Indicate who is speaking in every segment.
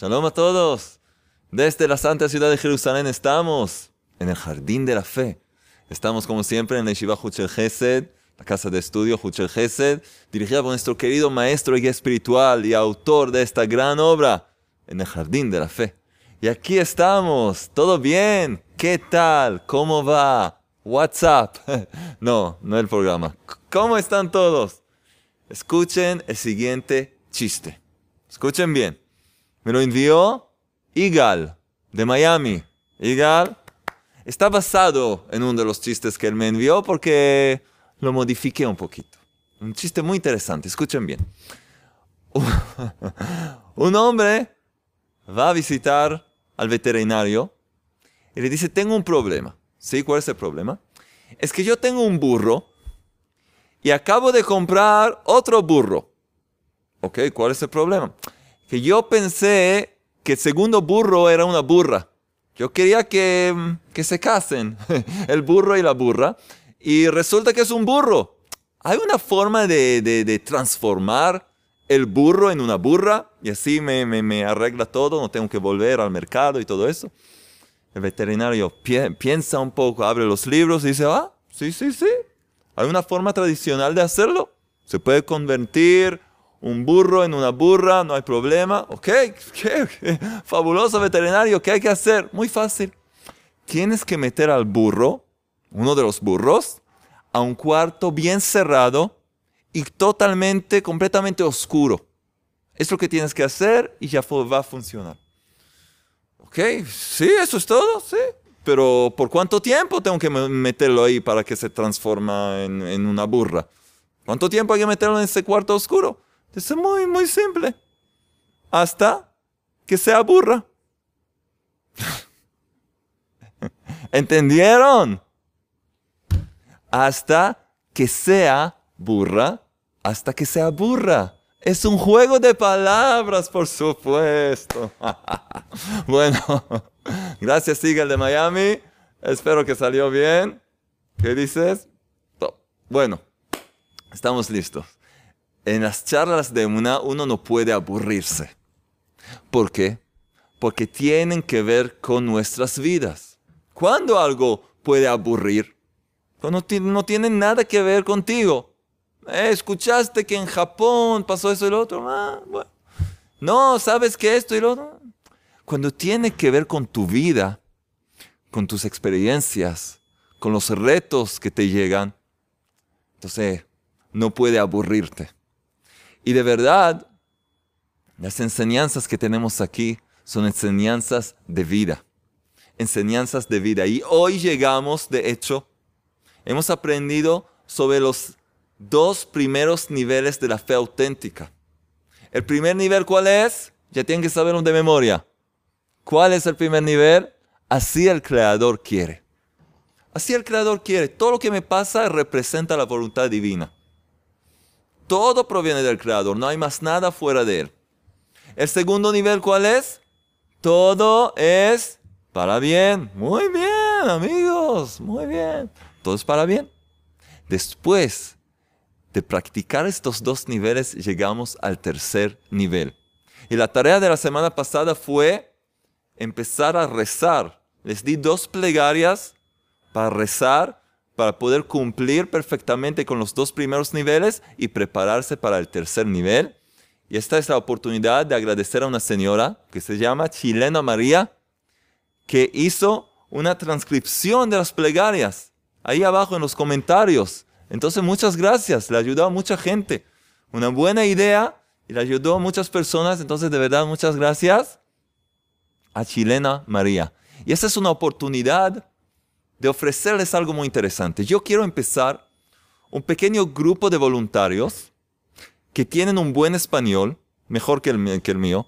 Speaker 1: Shalom a todos. Desde la santa ciudad de Jerusalén estamos en el jardín de la fe. Estamos como siempre en la Yeshiva Huchel Gesed, la casa de estudio Huchel Gesed, dirigida por nuestro querido maestro y espiritual y autor de esta gran obra, en el jardín de la fe. Y aquí estamos, ¿todo bien? ¿Qué tal? ¿Cómo va? WhatsApp. No, no el programa. ¿Cómo están todos? Escuchen el siguiente chiste. Escuchen bien. Me lo envió Igal, de Miami. Igal está basado en uno de los chistes que él me envió porque lo modifiqué un poquito. Un chiste muy interesante, escuchen bien. un hombre va a visitar al veterinario y le dice, tengo un problema. ¿Sí? ¿Cuál es el problema? Es que yo tengo un burro y acabo de comprar otro burro. ¿Ok? ¿Cuál es el problema? Que yo pensé que el segundo burro era una burra. Yo quería que, que se casen, el burro y la burra, y resulta que es un burro. ¿Hay una forma de, de, transformar el burro en una burra? Y así me, me, arregla todo, no tengo que volver al mercado y todo eso. El veterinario piensa un poco, abre los libros y dice, ah, sí, sí, sí. Hay una forma tradicional de hacerlo. Se puede convertir un burro en una burra, no hay problema. Ok, ¿Qué? fabuloso veterinario, ¿qué hay que hacer? Muy fácil. Tienes que meter al burro, uno de los burros, a un cuarto bien cerrado y totalmente, completamente oscuro. Es lo que tienes que hacer y ya va a funcionar. Ok, sí, eso es todo, sí. Pero ¿por cuánto tiempo tengo que meterlo ahí para que se transforme en, en una burra? ¿Cuánto tiempo hay que meterlo en ese cuarto oscuro? Es muy, muy simple. Hasta que se aburra. ¿Entendieron? Hasta que sea burra, hasta que se aburra. Es un juego de palabras, por supuesto. bueno, gracias, Sigal de Miami. Espero que salió bien. ¿Qué dices? Bueno, estamos listos en las charlas de una uno no puede aburrirse. ¿Por qué? Porque tienen que ver con nuestras vidas. ¿Cuándo algo puede aburrir? Cuando no tiene nada que ver contigo. Eh, ¿Escuchaste que en Japón pasó eso y lo otro? Ah, no, ¿sabes que esto y lo otro? Cuando tiene que ver con tu vida, con tus experiencias, con los retos que te llegan, entonces no puede aburrirte. Y de verdad, las enseñanzas que tenemos aquí son enseñanzas de vida. Enseñanzas de vida. Y hoy llegamos, de hecho, hemos aprendido sobre los dos primeros niveles de la fe auténtica. El primer nivel, ¿cuál es? Ya tienen que saberlo de memoria. ¿Cuál es el primer nivel? Así el Creador quiere. Así el Creador quiere. Todo lo que me pasa representa la voluntad divina. Todo proviene del Creador, no hay más nada fuera de Él. El segundo nivel, ¿cuál es? Todo es para bien. Muy bien, amigos, muy bien. Todo es para bien. Después de practicar estos dos niveles, llegamos al tercer nivel. Y la tarea de la semana pasada fue empezar a rezar. Les di dos plegarias para rezar para poder cumplir perfectamente con los dos primeros niveles y prepararse para el tercer nivel. Y esta es la oportunidad de agradecer a una señora que se llama Chilena María, que hizo una transcripción de las plegarias ahí abajo en los comentarios. Entonces, muchas gracias, le ayudó a mucha gente. Una buena idea y le ayudó a muchas personas. Entonces, de verdad, muchas gracias a Chilena María. Y esta es una oportunidad de ofrecerles algo muy interesante. Yo quiero empezar un pequeño grupo de voluntarios que tienen un buen español, mejor que el, mío,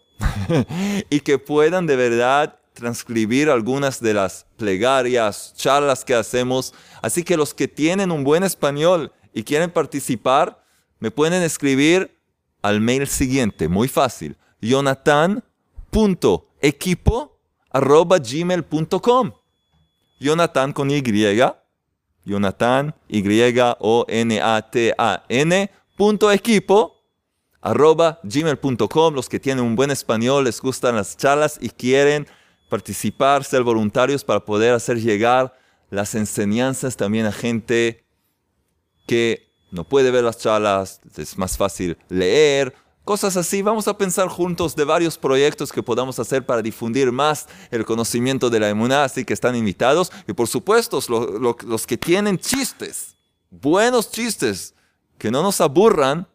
Speaker 1: y que puedan de verdad transcribir algunas de las plegarias, charlas que hacemos. Así que los que tienen un buen español y quieren participar, me pueden escribir al mail siguiente, muy fácil, jonathan.equipo.gmail.com Jonathan con Y, Jonathan, Y-O-N-A-T-A-N, punto equipo, arroba gmail.com. Los que tienen un buen español, les gustan las charlas y quieren participar, ser voluntarios para poder hacer llegar las enseñanzas también a gente que no puede ver las charlas, es más fácil leer, cosas así. Vamos a pensar juntos de varios proyectos que podamos hacer para difundir más el conocimiento de la emuná, así que están invitados. Y por supuesto, los que tienen chistes, buenos chistes, que no nos aburran,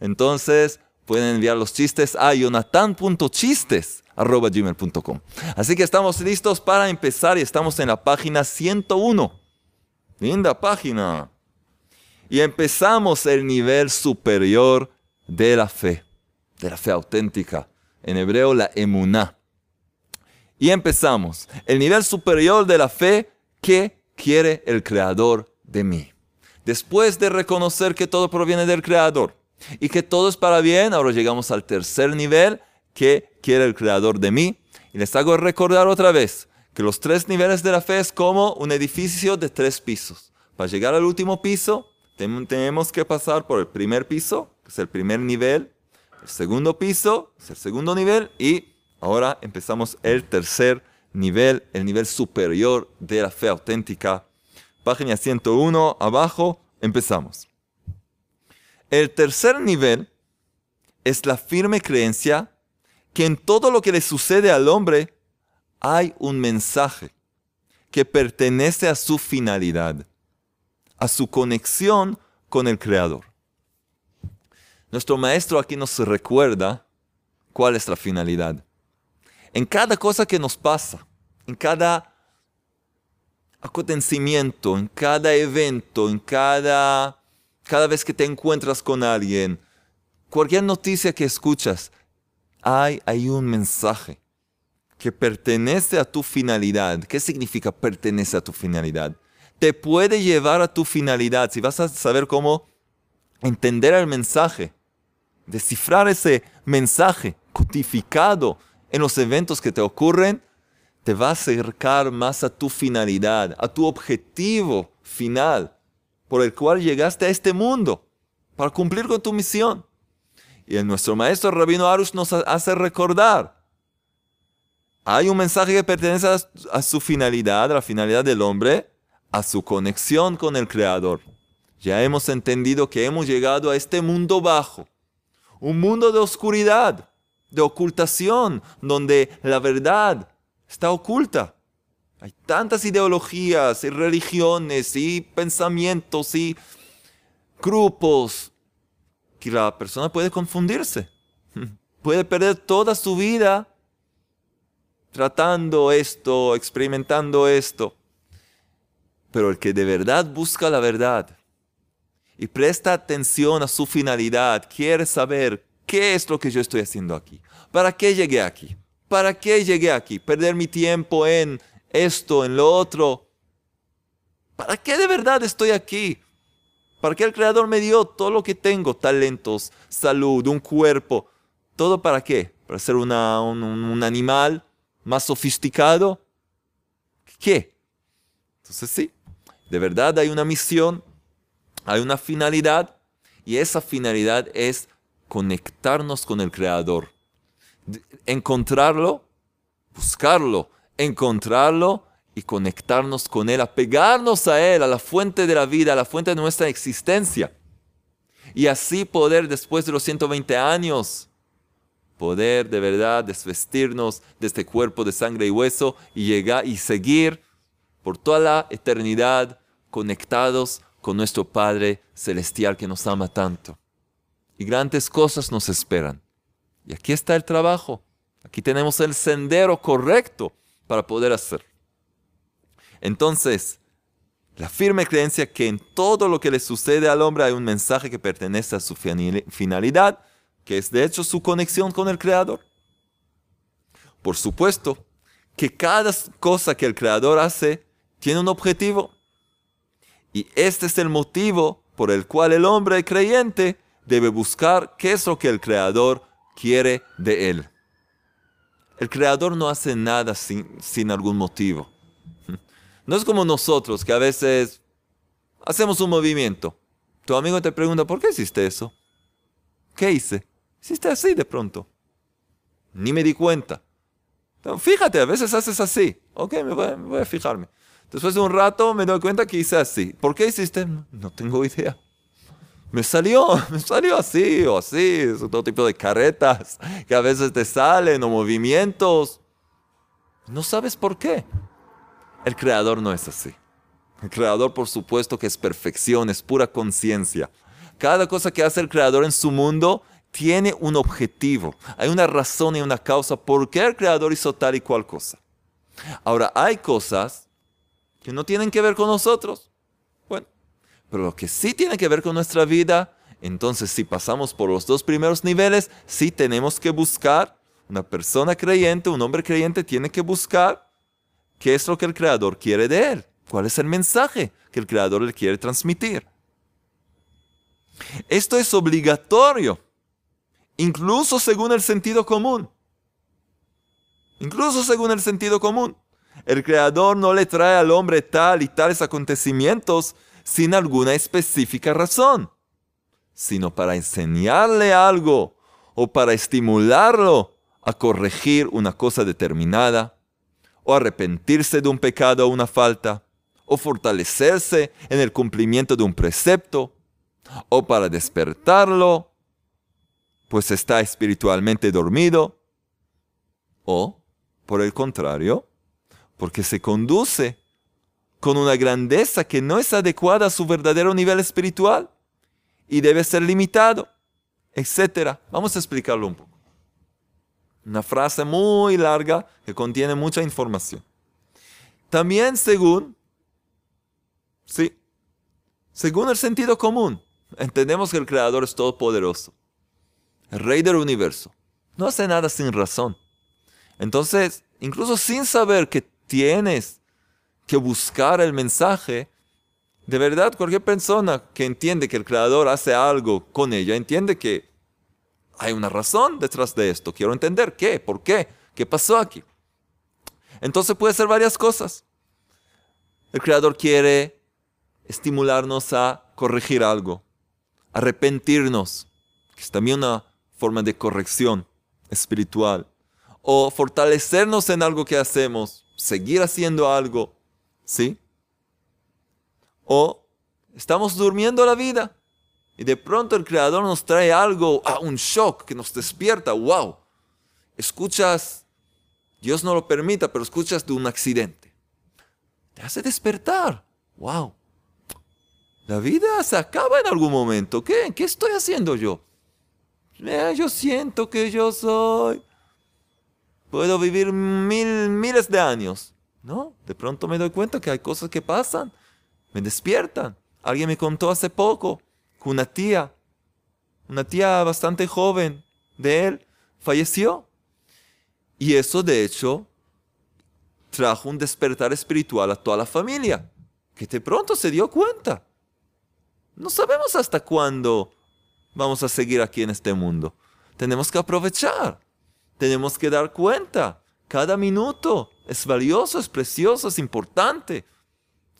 Speaker 1: entonces pueden enviar los chistes a jonathan.chistes.gmail.com. Así que estamos listos para empezar y estamos en la página 101. Linda página y empezamos el nivel superior de la fe, de la fe auténtica. En hebreo, la emuná. Y empezamos. El nivel superior de la fe que quiere el creador de mí. Después de reconocer que todo proviene del creador y que todo es para bien, ahora llegamos al tercer nivel que quiere el creador de mí. Y les hago recordar otra vez que los tres niveles de la fe es como un edificio de tres pisos. Para llegar al último piso, tenemos que pasar por el primer piso, que es el primer nivel, el segundo piso, es el segundo nivel, y ahora empezamos el tercer nivel, el nivel superior de la fe auténtica. Página 101, abajo, empezamos. El tercer nivel es la firme creencia que en todo lo que le sucede al hombre hay un mensaje que pertenece a su finalidad a su conexión con el Creador. Nuestro maestro aquí nos recuerda cuál es la finalidad. En cada cosa que nos pasa, en cada acontecimiento, en cada evento, en cada, cada vez que te encuentras con alguien, cualquier noticia que escuchas, hay, hay un mensaje que pertenece a tu finalidad. ¿Qué significa pertenece a tu finalidad? te puede llevar a tu finalidad. Si vas a saber cómo entender el mensaje, descifrar ese mensaje codificado en los eventos que te ocurren, te va a acercar más a tu finalidad, a tu objetivo final por el cual llegaste a este mundo, para cumplir con tu misión. Y el nuestro maestro Rabino Arush nos hace recordar, hay un mensaje que pertenece a, a su finalidad, a la finalidad del hombre, a su conexión con el Creador. Ya hemos entendido que hemos llegado a este mundo bajo, un mundo de oscuridad, de ocultación, donde la verdad está oculta. Hay tantas ideologías y religiones y pensamientos y grupos que la persona puede confundirse. Puede perder toda su vida tratando esto, experimentando esto. Pero el que de verdad busca la verdad y presta atención a su finalidad, quiere saber qué es lo que yo estoy haciendo aquí. ¿Para qué llegué aquí? ¿Para qué llegué aquí? ¿Perder mi tiempo en esto, en lo otro? ¿Para qué de verdad estoy aquí? ¿Para qué el Creador me dio todo lo que tengo? Talentos, salud, un cuerpo. ¿Todo para qué? ¿Para ser un, un animal más sofisticado? ¿Qué? Entonces sí, de verdad hay una misión, hay una finalidad y esa finalidad es conectarnos con el Creador. Encontrarlo, buscarlo, encontrarlo y conectarnos con Él, apegarnos a Él, a la fuente de la vida, a la fuente de nuestra existencia. Y así poder, después de los 120 años, poder de verdad desvestirnos de este cuerpo de sangre y hueso y llegar y seguir por toda la eternidad conectados con nuestro Padre Celestial que nos ama tanto. Y grandes cosas nos esperan. Y aquí está el trabajo. Aquí tenemos el sendero correcto para poder hacer. Entonces, la firme creencia que en todo lo que le sucede al hombre hay un mensaje que pertenece a su finalidad, que es de hecho su conexión con el Creador. Por supuesto que cada cosa que el Creador hace tiene un objetivo. Y este es el motivo por el cual el hombre creyente debe buscar qué es lo que el Creador quiere de él. El Creador no hace nada sin, sin algún motivo. No es como nosotros que a veces hacemos un movimiento. Tu amigo te pregunta, ¿por qué hiciste eso? ¿Qué hice? Hiciste así de pronto. Ni me di cuenta. fíjate, a veces haces así. Ok, me voy, a fijarme. Después de un rato me doy cuenta que hice así. ¿Por qué hiciste? No tengo idea. Me salió, me salió así o así. Es todo tipo de caretas que a veces te salen o movimientos. No sabes por qué. El creador no es así. El creador, por supuesto, que es perfección, es pura conciencia. Cada cosa que hace el creador en su mundo tiene un objetivo. Hay una razón y una causa por qué el creador hizo tal y cual cosa. Ahora, hay cosas que no tienen que ver con nosotros. Bueno, pero lo que sí tiene que ver con nuestra vida, entonces si pasamos por los dos primeros niveles, sí tenemos que buscar, una persona creyente, un hombre creyente tiene que buscar qué es lo que el creador quiere de él, cuál es el mensaje que el creador le quiere transmitir. Esto es obligatorio incluso según el sentido común. Incluso según el sentido común. El Creador no le trae al hombre tal y tales acontecimientos sin alguna específica razón, sino para enseñarle algo o para estimularlo a corregir una cosa determinada, o arrepentirse de un pecado o una falta, o fortalecerse en el cumplimiento de un precepto, o para despertarlo pues está espiritualmente dormido, o, por el contrario, porque se conduce con una grandeza que no es adecuada a su verdadero nivel espiritual y debe ser limitado, etc. Vamos a explicarlo un poco. Una frase muy larga que contiene mucha información. También según, sí, según el sentido común, entendemos que el Creador es todopoderoso rey del universo, no hace nada sin razón. Entonces, incluso sin saber que tienes que buscar el mensaje, de verdad cualquier persona que entiende que el creador hace algo con ella, entiende que hay una razón detrás de esto. Quiero entender qué, por qué, qué pasó aquí. Entonces puede ser varias cosas. El creador quiere estimularnos a corregir algo, arrepentirnos, que es también una forma de corrección espiritual. O fortalecernos en algo que hacemos, seguir haciendo algo, ¿sí? O estamos durmiendo la vida y de pronto el Creador nos trae algo, ah, un shock que nos despierta, wow. Escuchas, Dios no lo permita, pero escuchas de un accidente. Te hace despertar, wow. La vida se acaba en algún momento. ¿Qué? ¿Qué estoy haciendo yo? yo siento que yo soy. Puedo vivir mil, miles de años. No, de pronto me doy cuenta que hay cosas que pasan. Me despiertan. Alguien me contó hace poco que una tía, una tía bastante joven de él, falleció. Y eso de hecho trajo un despertar espiritual a toda la familia, que de pronto se dio cuenta. No sabemos hasta cuándo vamos a seguir aquí en este mundo. Tenemos que aprovechar, tenemos que dar cuenta. Cada minuto es valioso, es precioso, es importante.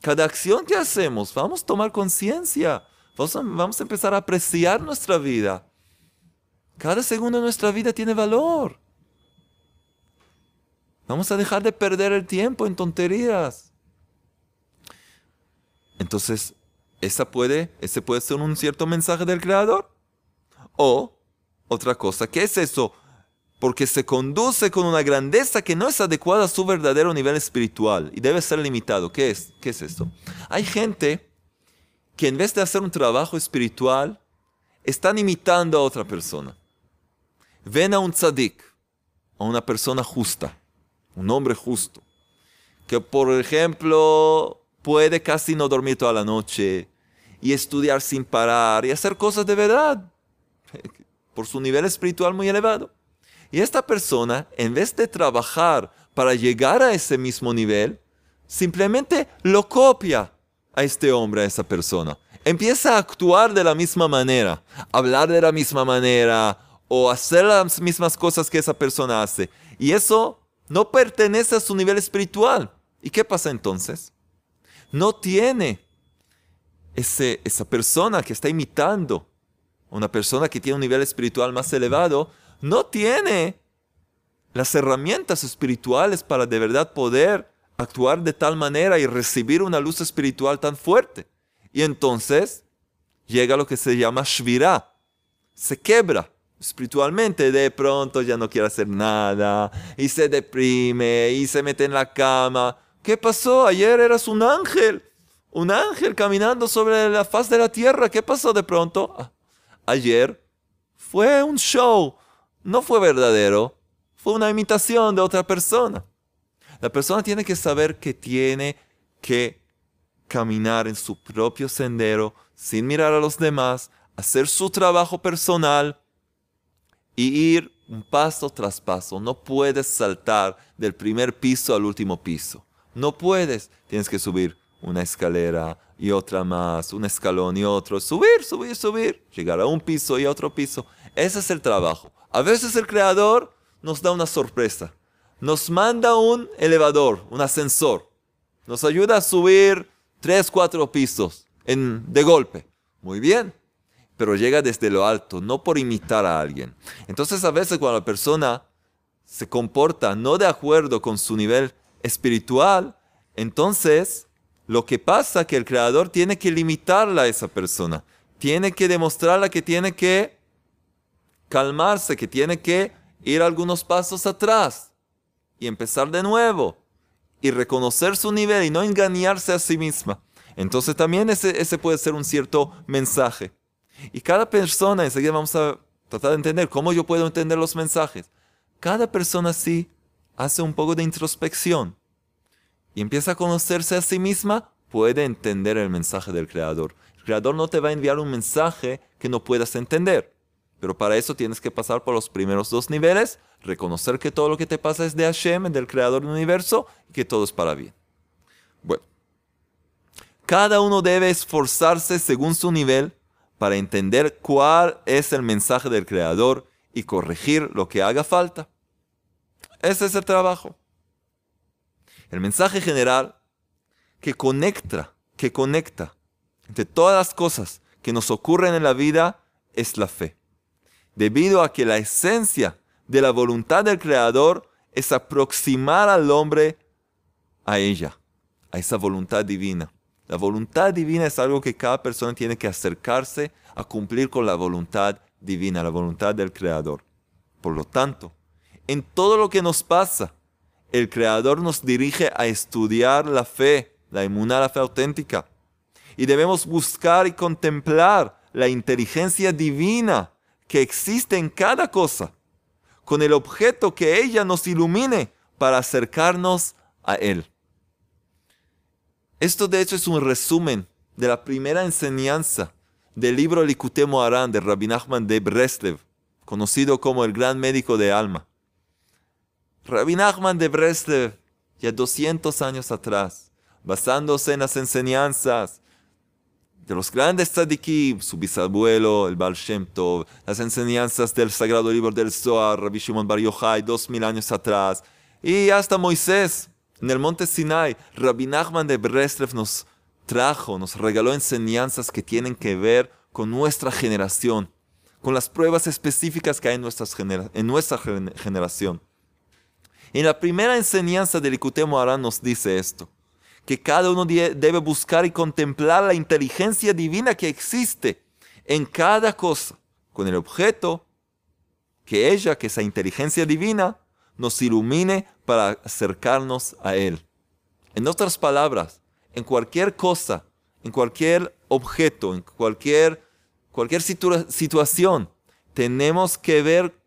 Speaker 1: Cada acción que hacemos, vamos a tomar conciencia, vamos, a empezar a apreciar nuestra vida. Cada segundo de nuestra vida tiene valor. Vamos a dejar de perder el tiempo en tonterías. Entonces, esa puede, ese puede ser un cierto mensaje del Creador. O otra cosa, ¿qué es eso? Porque se conduce con una grandeza que no es adecuada a su verdadero nivel espiritual y debe ser limitado. ¿Qué es? ¿Qué es esto? Hay gente que en vez de hacer un trabajo espiritual, están imitando a otra persona. Ven a un tzadik, a una persona justa, un hombre justo, que por ejemplo puede casi no dormir toda la noche y estudiar sin parar y hacer cosas de verdad por su nivel espiritual muy elevado. Y esta persona, en vez de trabajar para llegar a ese mismo nivel, simplemente lo copia a este hombre, a esa persona. Empieza a actuar de la misma manera, hablar de la misma manera o hacer las mismas cosas que esa persona hace. Y eso no pertenece a su nivel espiritual. ¿Y qué pasa entonces? No tiene ese, esa persona que está imitando una persona que tiene un nivel espiritual más elevado, no tiene las herramientas espirituales para de verdad poder actuar de tal manera y recibir una luz espiritual tan fuerte. Y entonces llega lo que se llama Shvirá, se quebra espiritualmente, de pronto ya no quiere hacer nada y se deprime y se mete en la cama. ¿Qué pasó? Ayer eras un ángel, un ángel caminando sobre la faz de la tierra. ¿Qué pasó de pronto? Ah, ayer fue un show, no fue verdadero, fue una imitación de otra persona. La persona tiene que saber que tiene que caminar en su propio sendero sin mirar a los demás, hacer su trabajo personal y ir un paso tras paso. No puedes saltar del primer piso al último piso. No puedes. Tienes que subir una escalera y otra más, un escalón y otro. Subir, subir, subir. Llegar a un piso y a otro piso. Ese es el trabajo. A veces el creador nos da una sorpresa. Nos manda un elevador, un ascensor. Nos ayuda a subir tres, cuatro pisos en, de golpe. Muy bien. Pero llega desde lo alto, no por imitar a alguien. Entonces a veces cuando la persona se comporta no de acuerdo con su nivel espiritual, entonces lo que pasa es que el creador tiene que limitarla a esa persona. Tiene que demostrarla que tiene que calmarse, que tiene que ir algunos pasos atrás y empezar de nuevo y reconocer su nivel y no engañarse a sí misma. Entonces también ese, ese puede ser un cierto mensaje. Y cada persona, enseguida vamos a tratar de entender cómo yo puedo entender los mensajes. Cada persona sí hace un poco de introspección y empieza a conocerse a sí misma, puede entender el mensaje del Creador. El Creador no te va a enviar un mensaje que no puedas entender. Pero para eso tienes que pasar por los primeros dos niveles, reconocer que todo lo que te pasa es de Hashem, del creador del universo, y que todo es para bien. Bueno, cada uno debe esforzarse según su nivel para entender cuál es el mensaje del creador y corregir lo que haga falta. Ese es el trabajo. El mensaje general que conecta, que conecta entre todas las cosas que nos ocurren en la vida es la fe debido a que la esencia de la voluntad del Creador es aproximar al hombre a ella, a esa voluntad divina. La voluntad divina es algo que cada persona tiene que acercarse a cumplir con la voluntad divina, la voluntad del Creador. Por lo tanto, en todo lo que nos pasa, el Creador nos dirige a estudiar la fe, la inmunar la fe auténtica. Y debemos buscar y contemplar la inteligencia divina que existe en cada cosa, con el objeto que ella nos ilumine para acercarnos a Él. Esto de hecho es un resumen de la primera enseñanza del libro Likutei Moharan de Rabbi Nachman de Breslev, conocido como el gran médico de alma. Rabbi Nachman de Breslev, ya 200 años atrás, basándose en las enseñanzas de los grandes tzadikim, su bisabuelo, el Baal Shem Tov, las enseñanzas del sagrado libro del Zohar, Rabbi Shimon Bar Yochai, dos mil años atrás, y hasta Moisés, en el monte Sinai, Rabbi Nachman de Breslev nos trajo, nos regaló enseñanzas que tienen que ver con nuestra generación, con las pruebas específicas que hay en, nuestra generación. En la primera enseñanza del Ikutei Moharan nos dice esto que cada uno debe buscar y contemplar la inteligencia divina que existe en cada cosa, con el objeto que ella, que esa inteligencia divina, nos ilumine para acercarnos a Él. En otras palabras, en cualquier cosa, en cualquier objeto, en cualquier, cualquier situación, tenemos que ver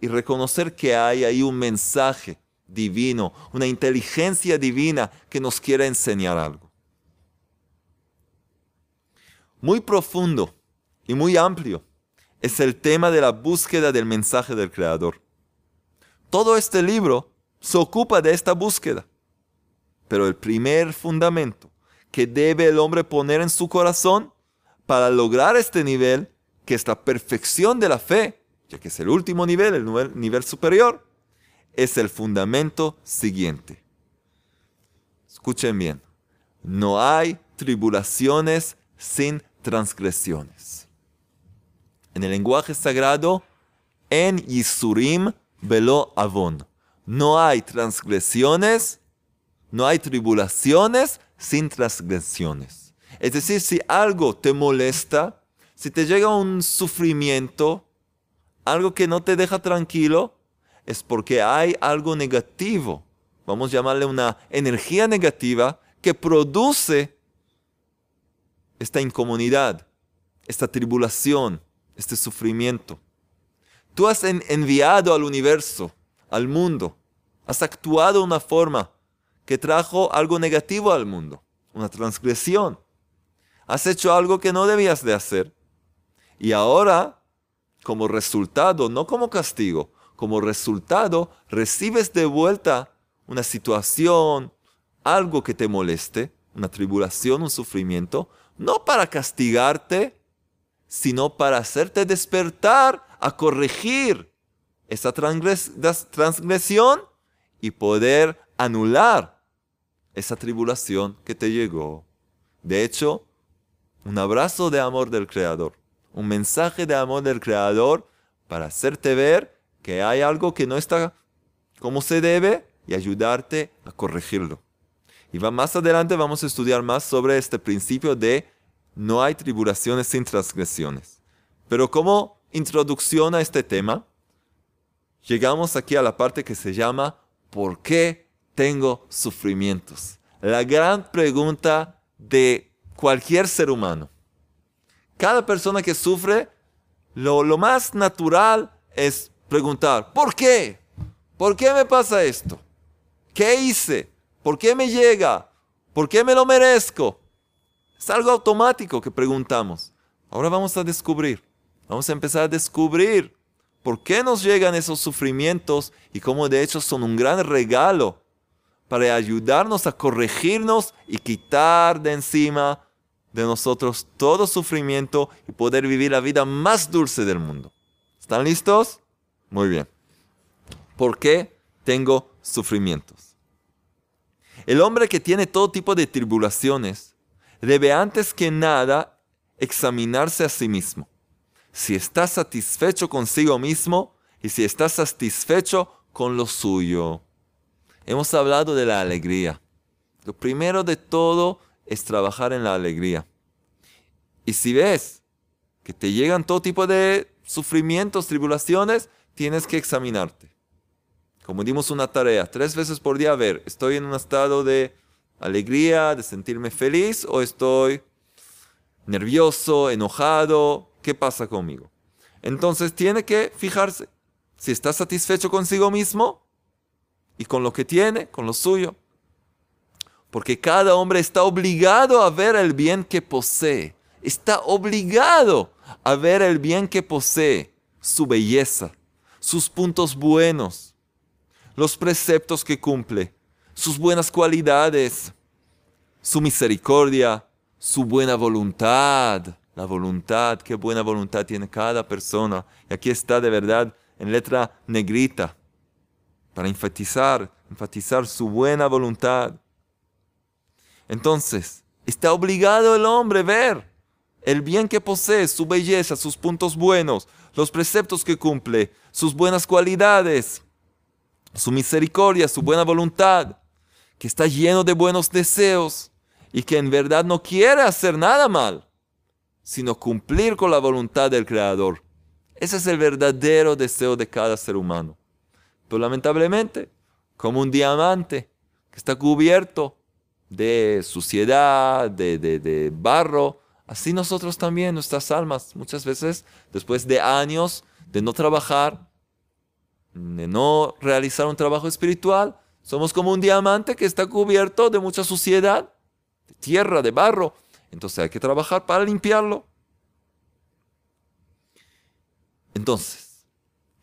Speaker 1: y reconocer que hay ahí un mensaje divino, una inteligencia divina que nos quiere enseñar algo. Muy profundo y muy amplio es el tema de la búsqueda del mensaje del Creador. Todo este libro se ocupa de esta búsqueda. Pero el primer fundamento que debe el hombre poner en su corazón para lograr este nivel, que es la perfección de la fe, ya que es el último nivel, el nivel superior, es el fundamento siguiente. Escuchen bien, no hay tribulaciones sin transgresiones. En el lenguaje sagrado, en Yisurim velo avon. No hay transgresiones, no hay tribulaciones sin transgresiones. Es decir, si algo te molesta, si te llega un sufrimiento, algo que no te deja tranquilo, es porque hay algo negativo, vamos a llamarle una energía negativa, que produce esta incomodidad, esta tribulación, este sufrimiento. Tú has enviado al universo, al mundo, has actuado de una forma que trajo algo negativo al mundo, una transgresión. Has hecho algo que no debías de hacer. Y ahora, como resultado, no como castigo, como resultado, recibes de vuelta una situación, algo que te moleste, una tribulación, un sufrimiento, no para castigarte, sino para hacerte despertar a corregir esa transgresión y poder anular esa tribulación que te llegó. De hecho, un abrazo de amor del Creador, un mensaje de amor del Creador para hacerte ver que hay algo que no está como se debe y ayudarte a corregirlo. Y va, más adelante vamos a estudiar más sobre este principio de no hay tribulaciones sin transgresiones. Pero como introducción a este tema, llegamos aquí a la parte que se llama ¿por qué tengo sufrimientos? La gran pregunta de cualquier ser humano. Cada persona que sufre, lo, lo más natural es preguntar, ¿por qué? ¿Por qué me pasa esto? ¿Qué hice? ¿Por qué me llega? ¿Por qué me lo merezco? Es algo automático que preguntamos. Ahora vamos a descubrir. Vamos a empezar a descubrir por qué nos llegan esos sufrimientos y cómo de hecho son un gran regalo para ayudarnos a corregirnos y quitar de encima de nosotros todo sufrimiento y poder vivir la vida más dulce del mundo. ¿Están listos? Muy bien. ¿Por qué tengo sufrimientos? El hombre que tiene todo tipo de tribulaciones debe antes que nada examinarse a sí mismo. Si está satisfecho consigo mismo y si está satisfecho con lo suyo. Hemos hablado de la alegría. Lo primero de todo es trabajar en la alegría. Y si ves que te llegan todo tipo de sufrimientos, tribulaciones, tienes que examinarte como dimos una tarea, tres veces por día, a ver, ¿estoy en un estado de alegría, de sentirme feliz o estoy nervioso, enojado? ¿Qué pasa conmigo? Entonces tiene que fijarse si está satisfecho consigo mismo y con lo que tiene, con lo suyo. Porque cada hombre está obligado a ver el bien que posee. Está obligado a ver el bien que posee, su belleza, sus puntos buenos, los preceptos que cumple, sus buenas cualidades, su misericordia, su buena voluntad. La voluntad, qué buena voluntad tiene cada persona. Y aquí está de verdad en letra negrita para enfatizar, enfatizar su buena voluntad. Entonces, está obligado el hombre a ver el bien que posee, su belleza, sus puntos buenos, los preceptos que cumple, sus buenas cualidades su misericordia, su buena voluntad, que está lleno de buenos deseos y que en verdad no quiere hacer nada mal, sino cumplir con la voluntad del Creador. Ese es el verdadero deseo de cada ser humano. Pero lamentablemente, como un diamante que está cubierto de suciedad, de, de barro, así nosotros también, nuestras almas, muchas veces, después de años de no trabajar, de no realizar un trabajo espiritual, somos como un diamante que está cubierto de mucha suciedad, de tierra, de barro. Entonces hay que trabajar para limpiarlo. Entonces,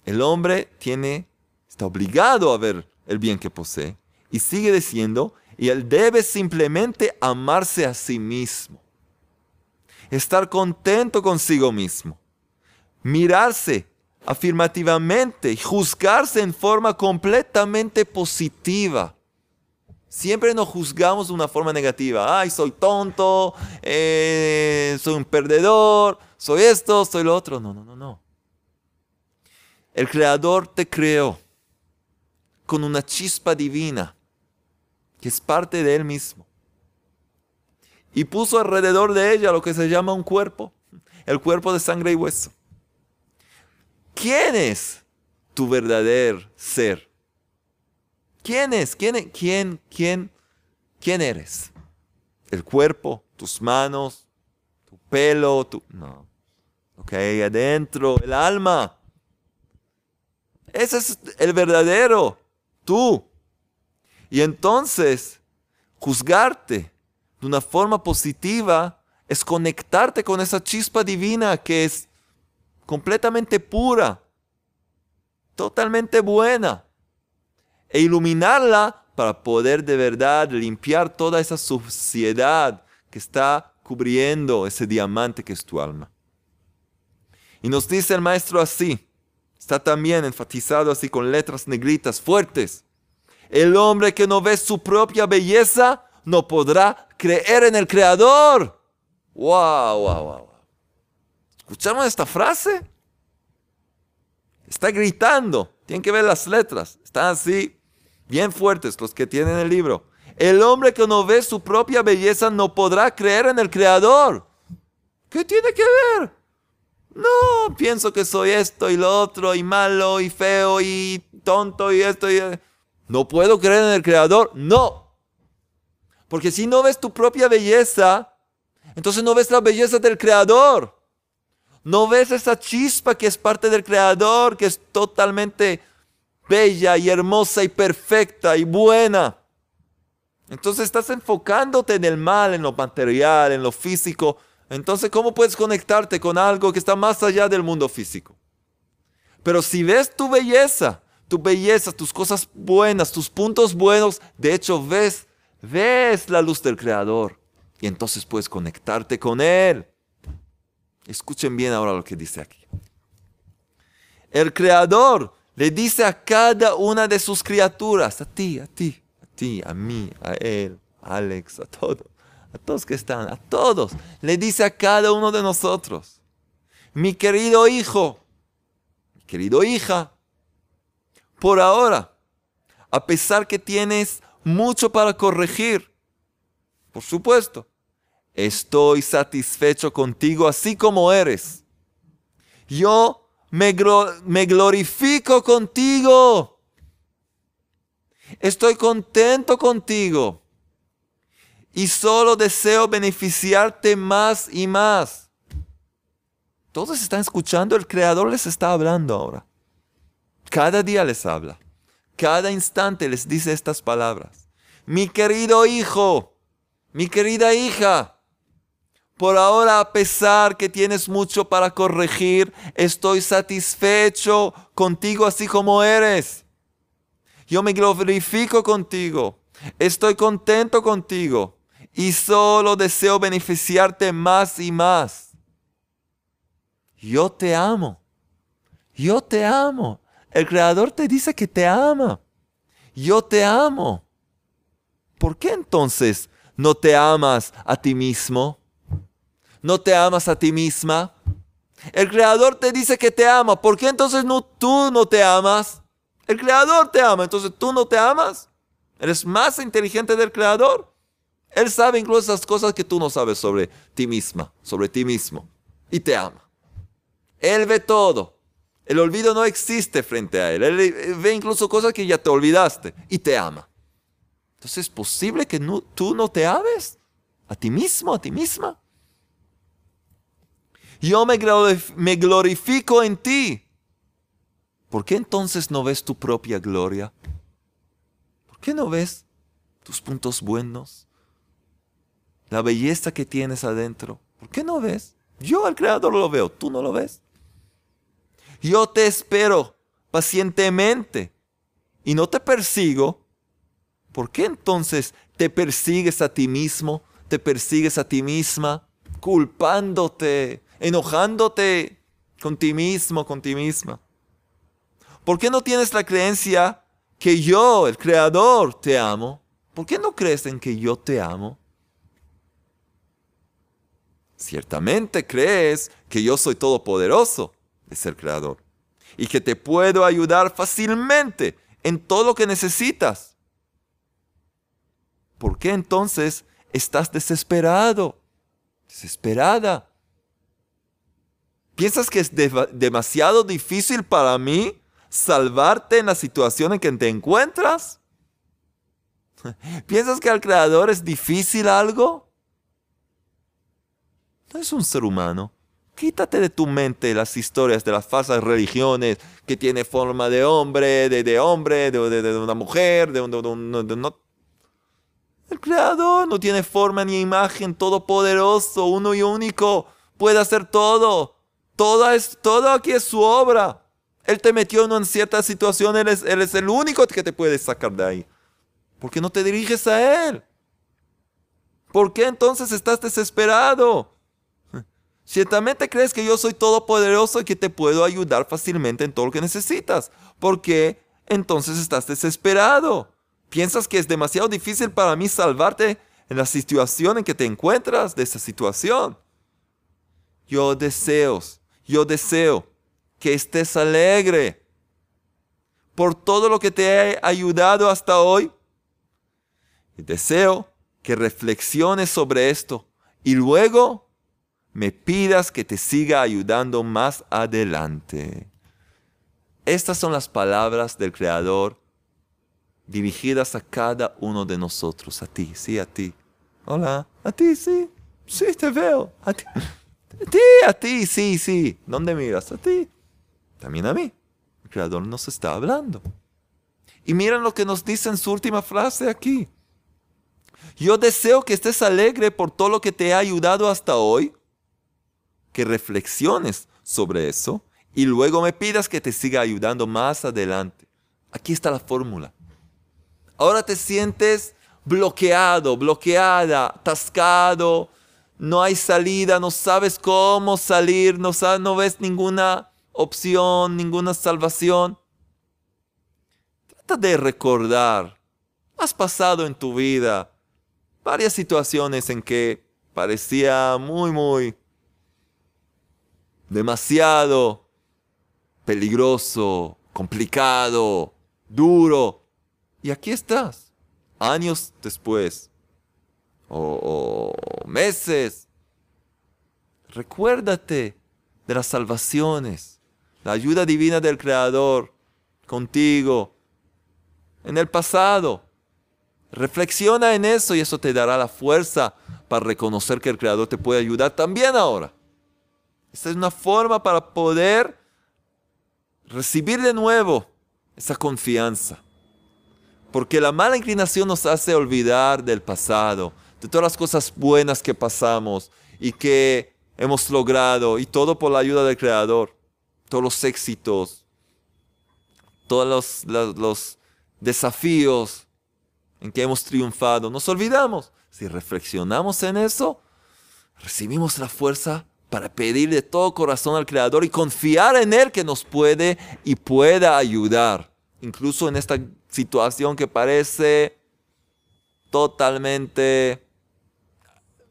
Speaker 1: el hombre tiene, está obligado a ver el bien que posee y sigue diciendo, y él debe simplemente amarse a sí mismo, estar contento consigo mismo, mirarse afirmativamente y juzgarse en forma completamente positiva. Siempre nos juzgamos de una forma negativa. Ay, soy tonto, eh, soy un perdedor, soy esto, soy lo otro. No, no, no, no. El Creador te creó con una chispa divina que es parte de Él mismo. Y puso alrededor de ella lo que se llama un cuerpo, el cuerpo de sangre y hueso. ¿Quién es tu verdadero ser? ¿Quién es? ¿Quién, quién, quién, quién eres? ¿El cuerpo? ¿Tus manos? ¿Tu pelo? Tu... No. Ok, adentro, el alma. Ese es el verdadero, tú. Y entonces, juzgarte de una forma positiva es conectarte con esa chispa divina que es completamente pura, totalmente buena, e iluminarla para poder de verdad limpiar toda esa suciedad que está cubriendo ese diamante que es tu alma. Y nos dice el maestro así, Está también enfatizado así con letras negritas fuertes. El hombre que no ve su propia belleza no podrá creer en el Creador. Wow, wow, wow. ¿Escuchamos esta frase? Está gritando. Tienen que ver las letras. Están así, bien fuertes los que tienen el libro. El hombre que no ve su propia belleza no podrá creer en el Creador. ¿Qué tiene que ver? No, pienso que soy esto y lo otro, y malo, y feo, y tonto, y esto, y... No puedo creer en el Creador. No. Porque si no ves tu propia belleza, entonces no ves la belleza del Creador. No ves esa chispa que es parte del Creador, que es totalmente bella y hermosa y perfecta y buena. Entonces estás enfocándote en el mal, en lo material, en lo físico, entonces, ¿cómo puedes conectarte con algo que está más allá del mundo físico? Pero si ves tu belleza, tu belleza, tus cosas buenas, tus puntos buenos, de hecho ves, ves la luz del Creador. Y entonces puedes conectarte con Él. Escuchen bien ahora lo que dice aquí. El Creador le dice a cada una de sus criaturas, a ti, a ti, a ti, a mí, a Él, a Alex, a todos a todos que están, a todos, le dice a cada uno de nosotros, mi querido hijo, mi querido hija, por ahora, a pesar que tienes mucho para corregir, por supuesto, estoy satisfecho contigo así como eres. Yo me, glorifico contigo. Estoy contento contigo y solo deseo beneficiarte más y más. Todos están escuchando, el Creador les está hablando ahora. Cada día les habla. Cada instante les dice estas palabras. Mi querido hijo, mi querida hija, por ahora a pesar que tienes mucho para corregir, estoy satisfecho contigo así como eres. Yo me glorifico contigo. Estoy contento contigo y solo deseo beneficiarte más y más. Yo te amo. Yo te amo. El Creador te dice que te ama. Yo te amo. ¿Por qué entonces no te amas a ti mismo? ¿No te amas a ti misma? El Creador te dice que te ama. ¿Por qué entonces tú no te amas? El Creador te ama. Entonces tú no te amas. ¿Eres más inteligente del Creador? Él sabe incluso esas cosas que tú no sabes sobre ti misma, sobre ti mismo. Y te ama. Él ve todo. El olvido no existe frente a Él. Él ve incluso cosas que ya te olvidaste y te ama. Entonces, ¿es posible que tú no te ames? ¿A ti mismo, a ti misma? Yo me, me glorifico en ti. ¿Por qué entonces no ves tu propia gloria? ¿Por qué no ves tus puntos buenos? la belleza que tienes adentro. ¿Por qué no ves? Yo al Creador lo veo, tú no lo ves. Yo te espero pacientemente y no te persigo. ¿Por qué entonces te persigues a ti mismo? ¿Te persigues a ti misma? Culpándote, enojándote con ti mismo, con ti misma. ¿Por qué no tienes la creencia que yo, el Creador, te amo? ¿por qué no crees en que yo te amo? Ciertamente crees que yo soy todopoderoso, es el Creador, y que te puedo ayudar fácilmente en todo lo que necesitas. ¿Por qué entonces estás desesperado? Desesperada. ¿Piensas que es demasiado difícil para mí salvarte en la situación en que te encuentras? ¿Piensas que al Creador es difícil algo? No es un ser humano. Quítate de tu mente las historias de las falsas religiones que tiene forma de hombre, de, de hombre, de, de, una mujer, de, un... El Creador no tiene forma ni imagen, todopoderoso, uno y único, puede hacer todo. Todo, es, todo aquí es su obra. Él te metió en cierta situación, él es, él es el único que te puede sacar de ahí. ¿Por qué no te diriges a Él? ¿Por qué entonces estás desesperado? Ciertamente crees que yo soy todopoderoso y que te puedo ayudar fácilmente en todo lo que necesitas. ¿Por qué entonces estás desesperado? ¿Piensas que es demasiado difícil para mí salvarte en la situación en que te encuentras de esa situación? Yo deseo, yo deseo que estés alegre por todo lo que te he ayudado hasta hoy. Y deseo que reflexiones sobre esto y luego me pidas que te siga ayudando más adelante. Estas son las palabras del Creador dirigidas a cada uno de nosotros, a ti, sí, a ti. Hola, a ti, sí, sí, te veo. A ti, a ti, a ti sí, sí. ¿Dónde miras? A ti. También a mí. El Creador nos está hablando. Y miren lo que nos dice en su última frase aquí. Yo deseo que estés alegre por todo lo que te ha ayudado hasta hoy que reflexiones sobre eso y luego me pidas que te siga ayudando más adelante. Aquí está la fórmula. Ahora te sientes bloqueado, bloqueada, atascado, no hay salida, no sabes cómo salir, no, sabes, no ves ninguna opción, ninguna salvación. Trata de recordar, has pasado en tu vida varias situaciones en que parecía muy, muy demasiado peligroso, complicado, duro. Y aquí estás, años después, o, meses. Recuérdate de las salvaciones, la ayuda divina del Creador contigo en el pasado. Reflexiona en eso y eso te dará la fuerza para reconocer que el Creador te puede ayudar también ahora. Esta es una forma para poder recibir de nuevo esa confianza. Porque la mala inclinación nos hace olvidar del pasado, de todas las cosas buenas que pasamos y que hemos logrado, y todo por la ayuda del Creador, todos los éxitos, todos los, los desafíos en que hemos triunfado. Nos olvidamos. Si reflexionamos en eso, recibimos la fuerza para pedir de todo corazón al Creador y confiar en Él que nos puede y pueda ayudar, incluso en esta situación que parece totalmente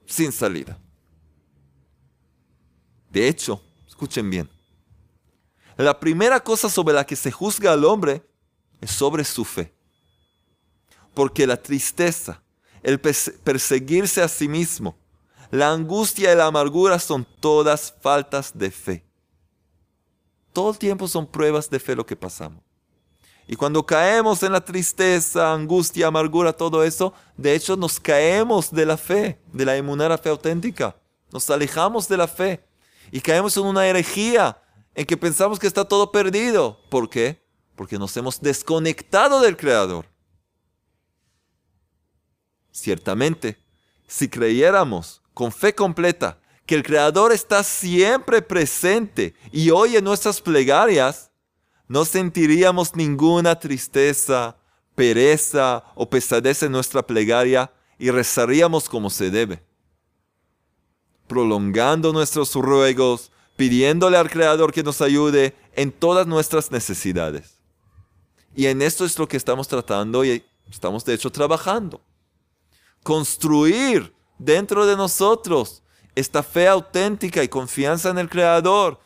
Speaker 1: sin salida. De hecho, escuchen bien, la primera cosa sobre la que se juzga al hombre es sobre su fe. Porque la tristeza, el perseguirse a sí mismo, la angustia y la amargura son todas faltas de fe. Todo el tiempo son pruebas de fe lo que pasamos. Y cuando caemos en la tristeza, angustia, amargura, todo eso, de hecho nos caemos de la fe, de la inmunera fe auténtica. Nos alejamos de la fe y caemos en una herejía en que pensamos que está todo perdido. ¿Por qué? Porque nos hemos desconectado del Creador. Ciertamente, si creyéramos con fe completa que el Creador está siempre presente y oye nuestras plegarias, no sentiríamos ninguna tristeza, pereza o pesadez en nuestra plegaria y rezaríamos como se debe, prolongando nuestros ruegos, pidiéndole al Creador que nos ayude en todas nuestras necesidades. Y en esto es lo que estamos tratando y estamos de hecho trabajando. construir dentro de nosotros esta fe auténtica y confianza en el Creador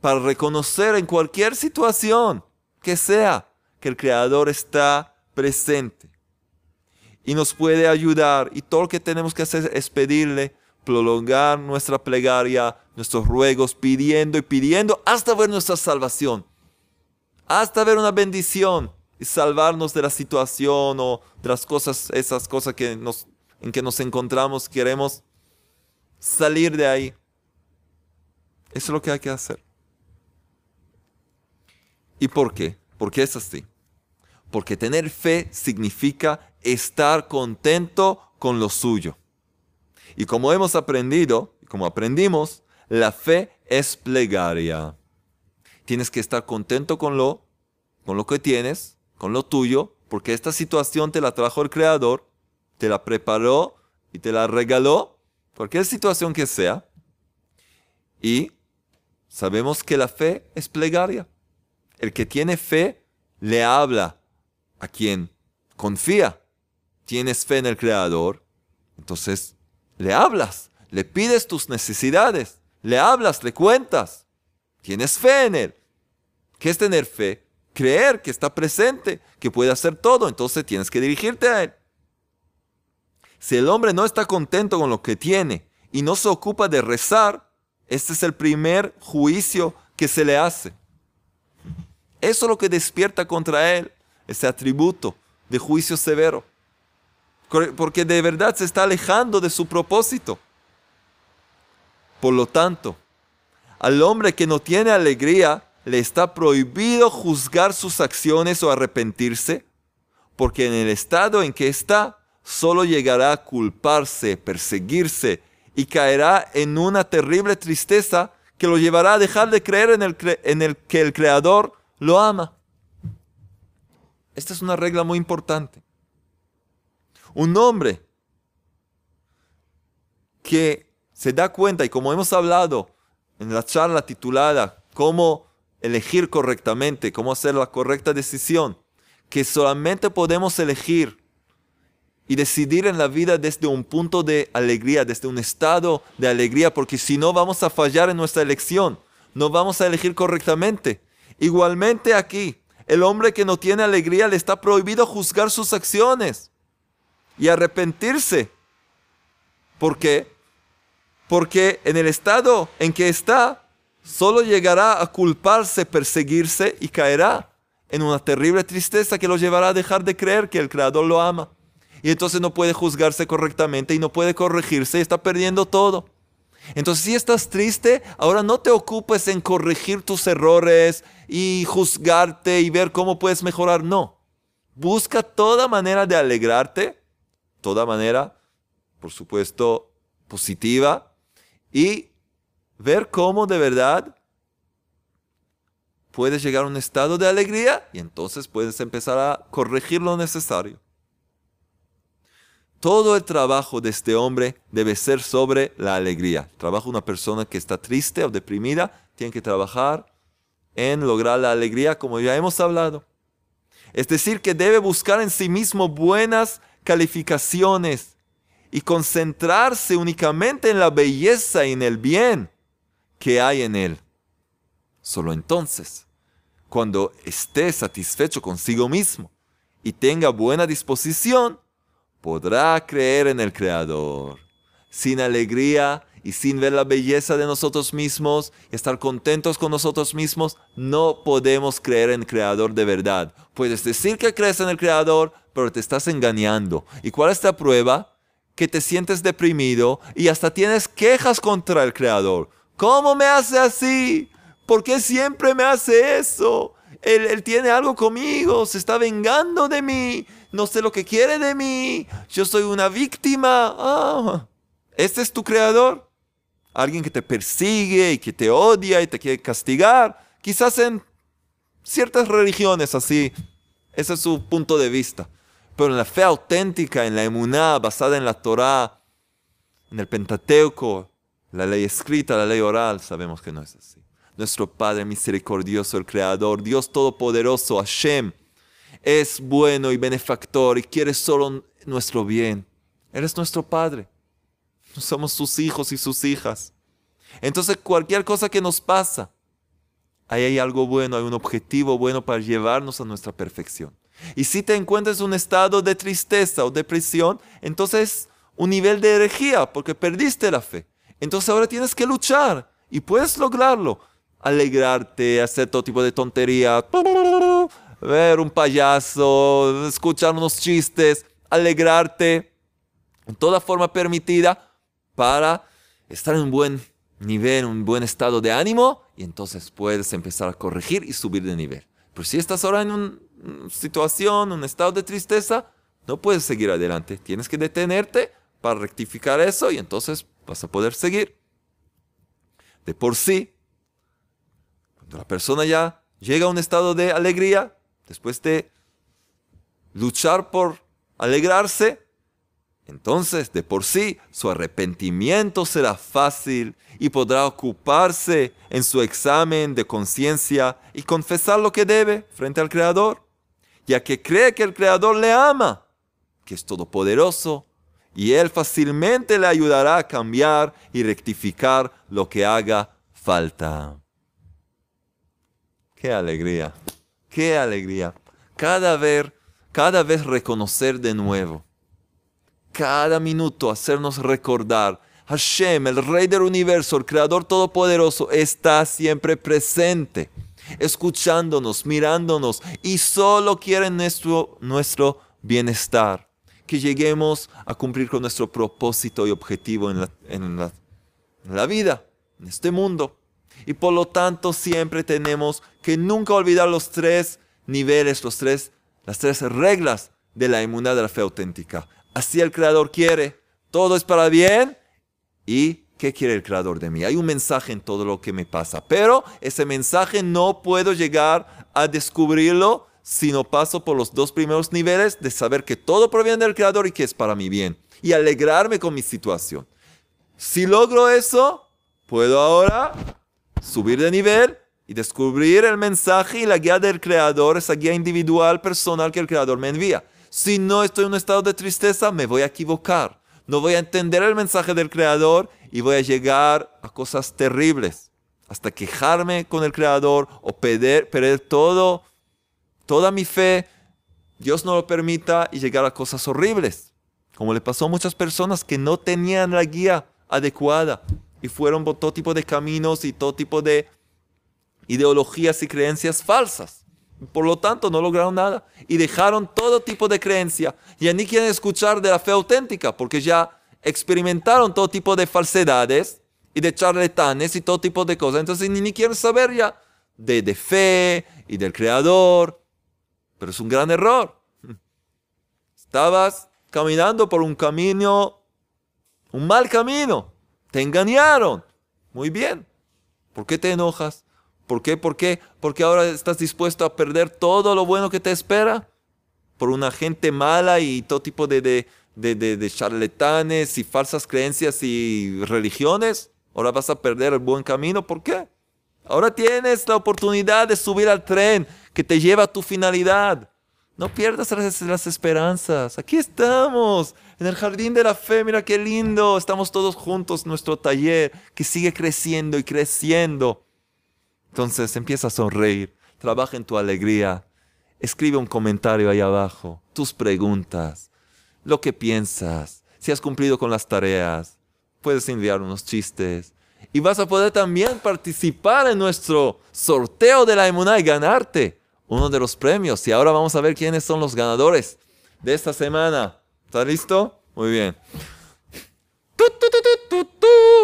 Speaker 1: para reconocer en cualquier situación que sea que el Creador está presente. Y nos puede ayudar y todo lo que tenemos que hacer es pedirle, prolongar nuestra plegaria, nuestros ruegos, pidiendo y pidiendo hasta ver nuestra salvación, hasta ver una bendición y salvarnos de la situación o de las cosas, esas cosas que nos, en que nos encontramos, queremos salir de ahí. Eso es lo que hay que hacer. ¿Y por qué? Porque es así. Porque tener fe significa estar contento con lo suyo. Y como hemos aprendido, como aprendimos, la fe es plegaria. Tienes que estar contento con lo, con lo que tienes, con lo tuyo, porque esta situación te la trajo el Creador, te la preparó y te la regaló, cualquier situación que sea. Y sabemos que la fe es plegaria. El que tiene fe le habla a quien confía. Tienes fe en el Creador, entonces le hablas, le pides tus necesidades, le hablas, le cuentas. Tienes fe en Él. ¿Qué es tener fe? Creer que está presente, que puede hacer todo, entonces tienes que dirigirte a Él. Si el hombre no está contento con lo que tiene y no se ocupa de rezar, este es el primer juicio que se le hace. Eso es lo que despierta contra él, ese atributo de juicio severo. Porque de verdad se está alejando de su propósito. Por lo tanto, al hombre que no tiene alegría, le está prohibido juzgar sus acciones o arrepentirse, porque en el estado en que está, solo llegará a culparse, perseguirse y caerá en una terrible tristeza que lo llevará a dejar de creer en el, en el que el Creador lo ama. Esta es una regla muy importante. Un hombre que se da cuenta, y como hemos hablado en la charla titulada Cómo elegir correctamente, cómo hacer la correcta decisión, que solamente podemos elegir y decidir en la vida desde un punto de alegría, desde un estado de alegría, porque si no vamos a fallar en nuestra elección, no vamos a elegir correctamente. Igualmente aquí, el hombre que no tiene alegría le está prohibido juzgar sus acciones y arrepentirse. ¿Por qué? Porque en el estado en que está, solo llegará a culparse, perseguirse y caerá en una terrible tristeza que lo llevará a dejar de creer que el Creador lo ama. Y entonces no puede juzgarse correctamente y no puede corregirse y está perdiendo todo. Entonces, si estás triste, ahora no te ocupes en corregir tus errores y juzgarte y ver cómo puedes mejorar. No. Busca toda manera de alegrarte, toda manera, por supuesto, positiva, y ver cómo de verdad puedes llegar a un estado de alegría y entonces puedes empezar a corregir lo necesario. Todo el trabajo de este hombre debe ser sobre la alegría. De una persona que está triste o deprimida tiene que trabajar en lograr la alegría como ya hemos hablado. Es decir, que debe buscar en sí mismo buenas calificaciones y concentrarse únicamente en la belleza y en el bien que hay en él. Solo entonces, cuando esté satisfecho consigo mismo y tenga buena disposición, podrá creer en el Creador. Sin alegría y sin ver la belleza de nosotros mismos y estar contentos con nosotros mismos, no podemos creer en el Creador de verdad. Puedes decir que crees en el Creador, pero te estás engañando. ¿Y cuál es la prueba? Que te sientes deprimido y hasta tienes quejas contra el Creador. ¿Cómo me hace así? ¿Por qué siempre me hace eso? Él, él tiene algo conmigo, se está vengando de mí no sé lo que quiere de mí, yo soy una víctima. Ah, este es tu creador. Alguien que te persigue y que te odia y te quiere castigar. Quizás en ciertas religiones así. Ese es su punto de vista. Pero en la fe auténtica, en la emuná, basada en la Torah, en el Pentateuco, la ley escrita, la ley oral, sabemos que no es así. Nuestro Padre misericordioso, el Creador, Dios Todopoderoso, Hashem, es bueno y benefactor y quiere solo nuestro bien. Eres nuestro Padre. Somos sus hijos y sus hijas. Entonces cualquier cosa que nos pasa, ahí hay algo bueno, hay un objetivo bueno para llevarnos a nuestra perfección. Y si te encuentras en un estado de tristeza o depresión, entonces un nivel de herejía, porque perdiste la fe. Entonces ahora tienes que luchar y puedes lograrlo. Alegrarte, hacer todo tipo de tonterías, ver un payaso, escuchar unos chistes, alegrarte en toda forma permitida para estar en un buen nivel, un buen estado de ánimo y entonces puedes empezar a corregir y subir de nivel. Pero si estás ahora en una situación, un estado de tristeza, no puedes seguir adelante. Tienes que detenerte para rectificar eso y entonces vas a poder seguir. De por sí, cuando la persona ya llega a un estado de alegría, después de luchar por alegrarse, entonces, de por sí, su arrepentimiento será fácil y podrá ocuparse en su examen de conciencia y confesar lo que debe frente al Creador, ya que cree que el Creador le ama, que es todopoderoso, y Él fácilmente le ayudará a cambiar y rectificar lo que haga falta. ¡Qué alegría! ¡Qué alegría! Cada vez, cada vez reconocer de nuevo cada minuto hacernos recordar, Hashem, el Rey del universo, el Creador Todopoderoso, está siempre presente, escuchándonos, mirándonos y solo quiere nuestro, nuestro bienestar. Que lleguemos a cumplir con nuestro propósito y objetivo en la, en la, en la vida, en este mundo. Y por lo tanto siempre tenemos que nunca olvidar los tres niveles, los tres, las tres reglas de la inmunidad de la fe auténtica. Así el Creador quiere. Todo es para bien. ¿Y qué quiere el Creador de mí? Hay un mensaje en todo lo que me pasa. Pero ese mensaje no puedo llegar a descubrirlo si no paso por los dos primeros niveles de saber que todo proviene del Creador y que es para mi bien. Y alegrarme con mi situación. Si logro eso, puedo ahora subir de nivel y descubrir el mensaje y la guía del Creador, esa guía individual, personal que el Creador me envía. Si no estoy en un estado de tristeza, me voy a equivocar. No voy a entender el mensaje del Creador y voy a llegar a cosas terribles. Hasta quejarme con el Creador o perder, perder todo, toda mi fe. Dios no lo permita y llegar a cosas horribles. Como le pasó a muchas personas que no tenían la guía adecuada y fueron por todo tipo de caminos y todo tipo de ideologías y creencias falsas. Por lo tanto, no lograron nada y dejaron todo tipo de creencia. Ya ni quieren escuchar de la fe auténtica porque ya experimentaron todo tipo de falsedades y de charlatanes y todo tipo de cosas. Entonces ni, ni quieren saber ya de, de fe y del Creador. Pero es un gran error. Estabas caminando por un camino, un mal camino. Te engañaron. Muy bien. ¿Por qué te enojas? ¿Por qué? ¿Por qué? Porque ahora estás dispuesto a perder todo lo bueno que te espera por una gente mala y todo tipo de, de, de, charlatanes y falsas creencias y religiones. Ahora vas a perder el buen camino. ¿Por qué? Ahora tienes la oportunidad de subir al tren que te lleva a tu finalidad. No pierdas las, esperanzas. Aquí estamos, en el jardín de la fe. Mira qué lindo. Estamos todos juntos, nuestro taller que sigue creciendo y creciendo. Entonces empieza a sonreír, trabaja en tu alegría, escribe un comentario ahí abajo, tus preguntas, lo que piensas, si has cumplido con las tareas, puedes enviar unos chistes y vas a poder también participar en nuestro sorteo de la Emuná y ganarte uno de los premios. Y ahora vamos a ver quiénes son los ganadores de esta semana. ¿Está listo? Muy bien.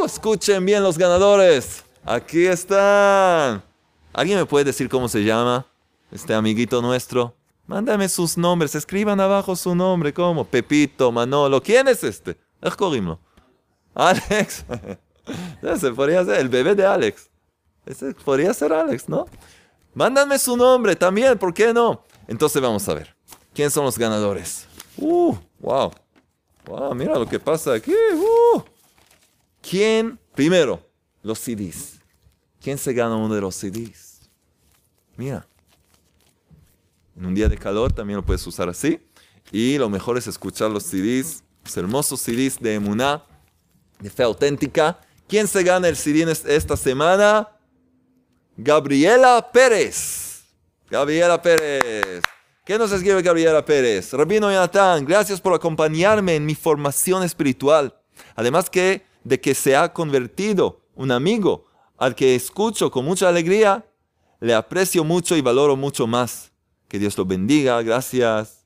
Speaker 1: Escuchen bien los ganadores. Aquí están. ¿Alguien me puede decir cómo se llama este amiguito nuestro? Mándame sus nombres, escriban abajo su nombre, ¿cómo? Pepito, Manolo, ¿quién es este? Alex. Ese podría ser el bebé de Alex. Ese podría ser Alex, ¿no? Mándame su nombre también, ¿por qué no? Entonces vamos a ver. ¿Quiénes son los ganadores? Uh, wow. Wow, mira lo que pasa aquí. Uh. ¿Quién? Primero, los CDs. ¿Quién se gana uno de los CDs? Mira. En un día de calor también lo puedes usar así. Y lo mejor es escuchar los CDs los hermosos CDs de Emuná, de fe auténtica. ¿Quién se gana el CD esta semana? Gabriela Pérez. Gabriela Pérez. ¿Qué nos escribe Gabriela Pérez? Rabino Yonatán, gracias por acompañarme en mi formación espiritual. Además que de que se ha convertido un amigo al que escucho con mucha alegría, le aprecio mucho y valoro mucho más. Que Dios lo bendiga, gracias.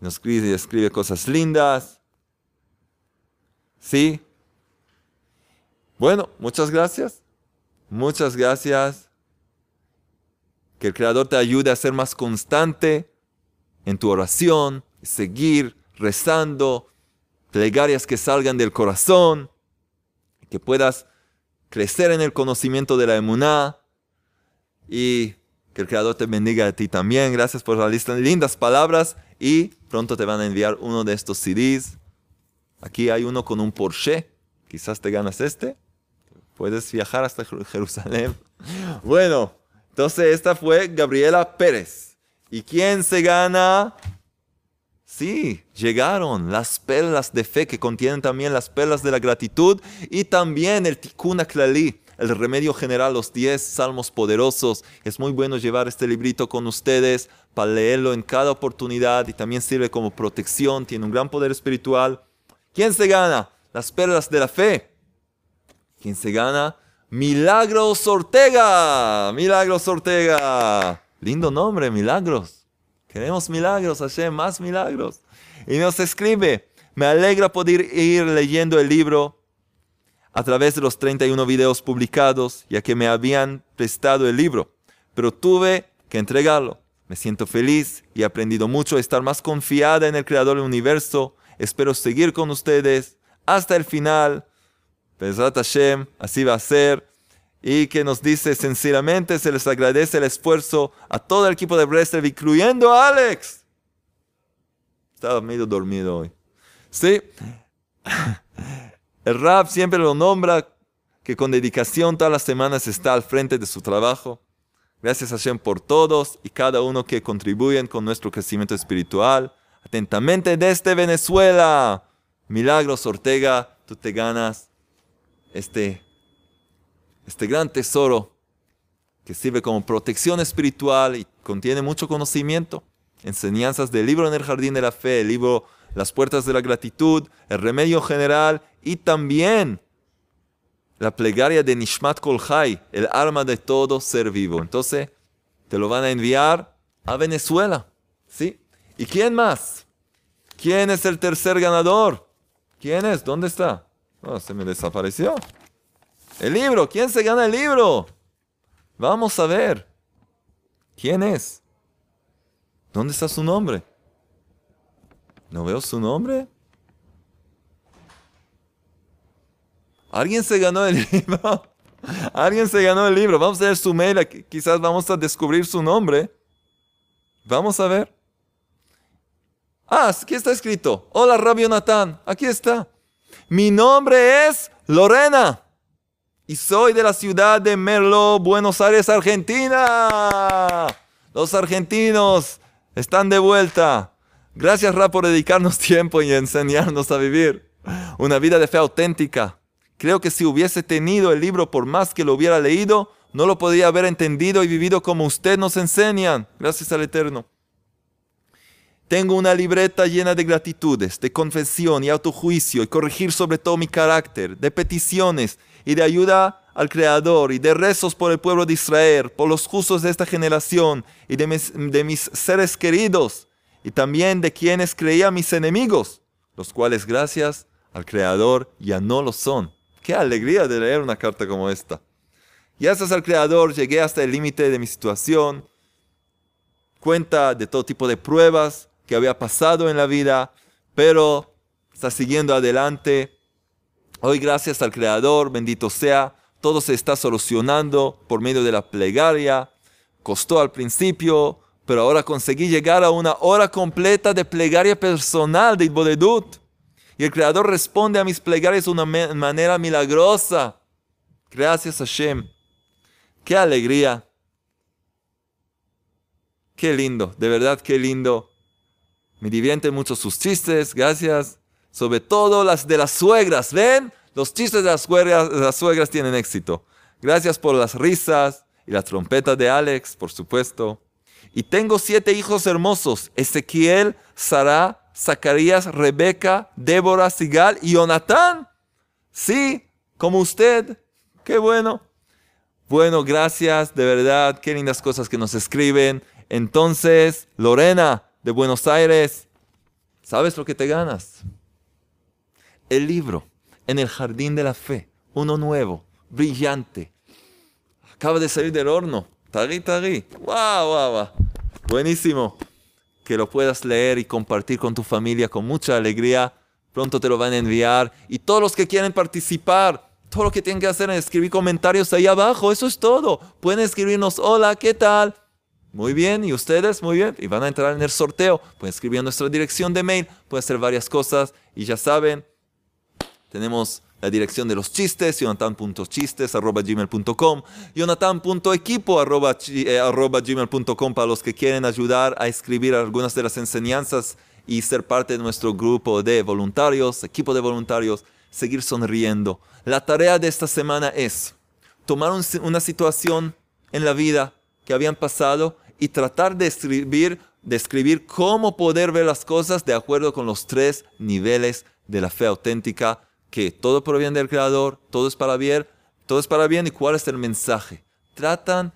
Speaker 1: Nos escribe, escribe cosas lindas. ¿Sí? Bueno, muchas gracias. Muchas gracias. Que el Creador te ayude a ser más constante en tu oración, seguir rezando, plegarias que salgan del corazón, que puedas crecer en el conocimiento de la emuná y que el Creador te bendiga a ti también. Gracias por las lindas palabras y pronto te van a enviar uno de estos CDs. Aquí hay uno con un Porsche. Quizás te ganas este. Puedes viajar hasta Jerusalén. Bueno, entonces esta fue Gabriela Pérez. ¿Y quién se gana? Sí, llegaron las perlas de fe que contienen también las perlas de la gratitud y también el Tikkun Klali, el remedio general, los 10 salmos poderosos. Es muy bueno llevar este librito con ustedes para leerlo en cada oportunidad y también sirve como protección, tiene un gran poder espiritual. ¿Quién se gana? Las perlas de la fe. ¿Quién se gana? Milagros Ortega. Milagros Ortega. Lindo nombre, Milagros. Queremos milagros, Hashem, más milagros. Y nos escribe, me alegra poder ir leyendo el libro a través de los 31 videos publicados, ya que me habían prestado el libro, pero tuve que entregarlo. Me siento feliz y he aprendido mucho a estar más confiada en el Creador del universo. Espero seguir con ustedes hasta el final. Pesat Hashem, así va a ser y que nos dice sinceramente se les agradece el esfuerzo a todo el equipo de Breslev, incluyendo a Alex. Estaba medio dormido hoy. Sí. El rap siempre lo nombra que con dedicación todas las semanas está al frente de su trabajo. Gracias a Hashem por todos y cada uno que contribuyen con nuestro crecimiento espiritual. Atentamente desde Venezuela. Milagros Ortega, tú te ganas este este gran tesoro que sirve como protección espiritual y contiene mucho conocimiento, enseñanzas del libro en el jardín de la fe, el libro Las puertas de la gratitud, el remedio general y también la plegaria de Nishmat Kolhai, el alma de todo ser vivo. Entonces, te lo van a enviar a Venezuela. ¿Sí? ¿Y quién más? ¿Quién es el tercer ganador? ¿Quién es? ¿Dónde está? Oh, se me desapareció. El libro, ¿quién se gana el libro? Vamos a ver. ¿Quién es? ¿Dónde está su nombre? ¿No veo su nombre? ¿Alguien se ganó el libro? ¿Alguien se ganó el libro? Vamos a ver su mail, quizás vamos a descubrir su nombre. Vamos a ver. Ah, aquí está escrito. Hola, Rabio Natán. Aquí está. Mi nombre es Lorena y soy de la ciudad de Merlo, Buenos Aires, Argentina. Los argentinos están de vuelta. Gracias, Ra, por dedicarnos tiempo y enseñarnos a vivir una vida de fe auténtica. Creo que si hubiese tenido el libro por más que lo hubiera leído, no lo podría haber entendido y vivido como usted nos enseñan. Gracias al Eterno. Tengo una libreta llena de gratitudes, de confesión y autojuicio y corregir sobre todo mi carácter, de peticiones y de ayuda al Creador y de rezos por el pueblo de Israel, por los justos de esta generación y de mis, seres queridos y también de quienes creía mis enemigos, los cuales gracias al Creador ya no lo son. Qué alegría de leer una carta como esta. Gracias al Creador llegué hasta el límite de mi situación. Cuenta de todo tipo de pruebas que había pasado en la vida, pero está siguiendo adelante Hoy gracias al Creador, bendito sea, todo se está solucionando por medio de la plegaria. Costó al principio, pero ahora conseguí llegar a una hora completa de plegaria personal de Ibodedut. Y el Creador responde a mis plegarias de una manera milagrosa. Gracias a Hashem. Qué alegría. Qué lindo, de verdad qué lindo. Me divierten mucho sus chistes, gracias. sobre todo las de las suegras. ¿Ven? Los chistes de las suegras, las suegras tienen éxito. Gracias por las risas y las trompetas de Alex, por supuesto. Y tengo siete hijos hermosos, Ezequiel, Sara, Zacarías, Rebeca, Débora, Sigal y Jonatán. Sí, como usted. Qué bueno. Bueno, gracias, de verdad, qué lindas cosas que nos escriben. Entonces, Lorena, de Buenos Aires, ¿sabes lo que te ganas? El libro, En el Jardín de la Fe, uno nuevo, brillante. Acaba de salir del horno. Tari, tari. ¡Wow, wow, wow! Buenísimo. Que lo puedas leer y compartir con tu familia con mucha alegría. Pronto te lo van a enviar. Y todos los que quieren participar, todo lo que tienen que hacer es escribir comentarios ahí abajo. Eso es todo. Pueden escribirnos, hola, ¿qué tal? Muy bien, ¿y ustedes? Muy bien. Y van a entrar en el sorteo. Pueden escribir en nuestra dirección de mail. Pueden hacer varias cosas. Y ya saben, tenemos la dirección de los chistes, jonathan.chistes.gmail.com, jonathan.equipo.gmail.com para los que quieren ayudar a escribir algunas de las enseñanzas y ser parte de nuestro grupo de voluntarios, equipo de voluntarios seguir sonriendo. La tarea de esta semana es tomar una situación en la vida que habían pasado y tratar de escribir, de cómo poder ver las cosas de acuerdo con los tres niveles de la fe auténtica, que todo proviene del Creador, todo es para bien, todo es para bien y cuál es el mensaje. Tratan,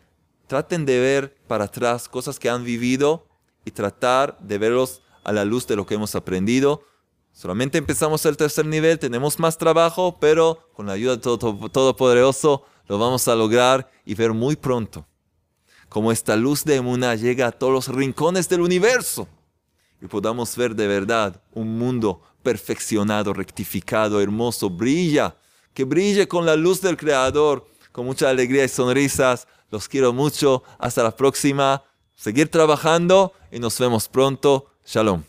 Speaker 1: traten de ver para atrás cosas que han vivido y tratar de verlos a la luz de lo que hemos aprendido Solamente empezamos el tercer nivel, tenemos más trabajo, pero con la ayuda de todo, Todopoderoso lo vamos a lograr y ver muy pronto cómo esta luz de Emuna llega a todos los rincones del universo y podamos ver de verdad un mundo perfeccionado, rectificado, hermoso, brilla, que brille con la luz del Creador, con mucha alegría y sonrisas. Los quiero mucho. Hasta la próxima. Seguir trabajando y nos vemos pronto. Shalom.